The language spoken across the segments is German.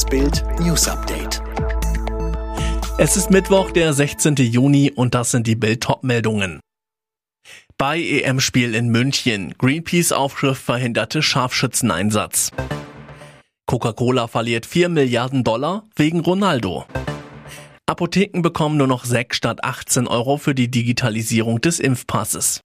Das Bild News Update. Es ist Mittwoch, der 16. Juni und das sind die Bild meldungen Bei EM-Spiel in München. Greenpeace-Aufschrift verhinderte Scharfschützeneinsatz. Coca-Cola verliert 4 Milliarden Dollar wegen Ronaldo. Apotheken bekommen nur noch 6 statt 18 Euro für die Digitalisierung des Impfpasses.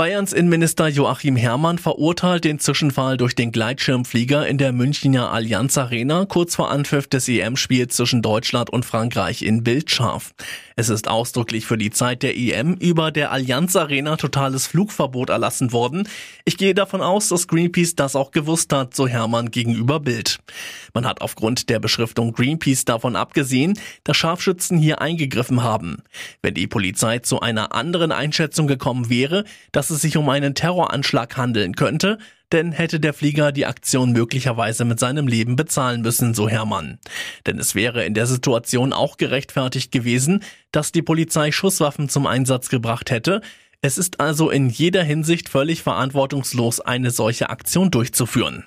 Bayerns Innenminister Joachim Herrmann verurteilt den Zwischenfall durch den Gleitschirmflieger in der Münchner Allianz Arena kurz vor Anpfiff des EM-Spiels zwischen Deutschland und Frankreich in Bildscharf. Es ist ausdrücklich für die Zeit der EM über der Allianz Arena totales Flugverbot erlassen worden. Ich gehe davon aus, dass Greenpeace das auch gewusst hat, so Herrmann gegenüber Bild. Man hat aufgrund der Beschriftung Greenpeace davon abgesehen, dass Scharfschützen hier eingegriffen haben. Wenn die Polizei zu einer anderen Einschätzung gekommen wäre, dass es sich um einen Terroranschlag handeln könnte, denn hätte der Flieger die Aktion möglicherweise mit seinem Leben bezahlen müssen, so Hermann. Denn es wäre in der Situation auch gerechtfertigt gewesen, dass die Polizei Schusswaffen zum Einsatz gebracht hätte. Es ist also in jeder Hinsicht völlig verantwortungslos, eine solche Aktion durchzuführen.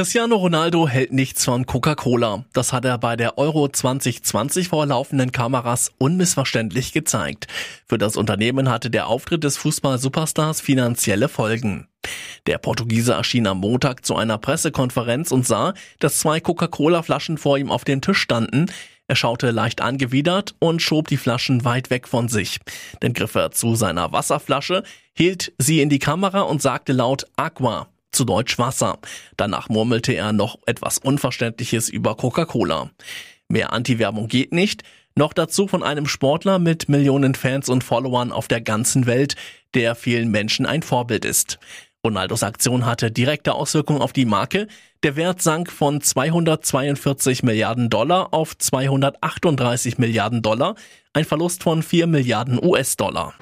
Cristiano Ronaldo hält nichts von Coca-Cola. Das hat er bei der Euro 2020 vor laufenden Kameras unmissverständlich gezeigt. Für das Unternehmen hatte der Auftritt des Fußball-Superstars finanzielle Folgen. Der Portugiese erschien am Montag zu einer Pressekonferenz und sah, dass zwei Coca-Cola-Flaschen vor ihm auf dem Tisch standen. Er schaute leicht angewidert und schob die Flaschen weit weg von sich. Dann griff er zu seiner Wasserflasche, hielt sie in die Kamera und sagte laut Aqua zu Deutsch Wasser. Danach murmelte er noch etwas Unverständliches über Coca-Cola. Mehr Anti-Werbung geht nicht. Noch dazu von einem Sportler mit Millionen Fans und Followern auf der ganzen Welt, der vielen Menschen ein Vorbild ist. Ronaldos Aktion hatte direkte Auswirkungen auf die Marke. Der Wert sank von 242 Milliarden Dollar auf 238 Milliarden Dollar, ein Verlust von 4 Milliarden US-Dollar.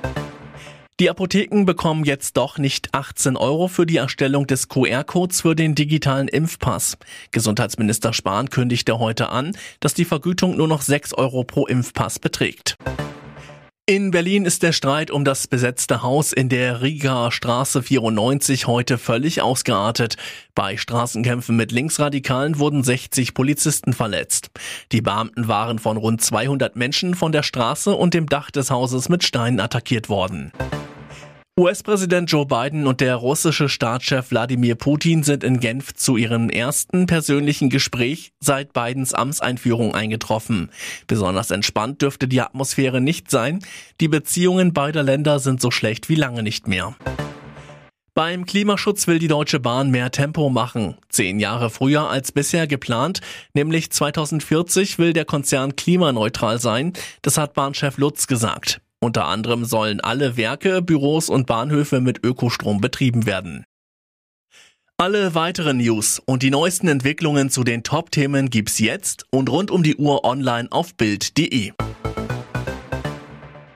Die Apotheken bekommen jetzt doch nicht 18 Euro für die Erstellung des QR-Codes für den digitalen Impfpass. Gesundheitsminister Spahn kündigte heute an, dass die Vergütung nur noch 6 Euro pro Impfpass beträgt. In Berlin ist der Streit um das besetzte Haus in der Riga Straße 94 heute völlig ausgeartet. Bei Straßenkämpfen mit Linksradikalen wurden 60 Polizisten verletzt. Die Beamten waren von rund 200 Menschen von der Straße und dem Dach des Hauses mit Steinen attackiert worden. US-Präsident Joe Biden und der russische Staatschef Wladimir Putin sind in Genf zu ihrem ersten persönlichen Gespräch seit Bidens Amtseinführung eingetroffen. Besonders entspannt dürfte die Atmosphäre nicht sein. Die Beziehungen beider Länder sind so schlecht wie lange nicht mehr. Beim Klimaschutz will die Deutsche Bahn mehr Tempo machen. Zehn Jahre früher als bisher geplant, nämlich 2040 will der Konzern klimaneutral sein. Das hat Bahnchef Lutz gesagt. Unter anderem sollen alle Werke, Büros und Bahnhöfe mit Ökostrom betrieben werden. Alle weiteren News und die neuesten Entwicklungen zu den Top-Themen gibt's jetzt und rund um die Uhr online auf Bild.de.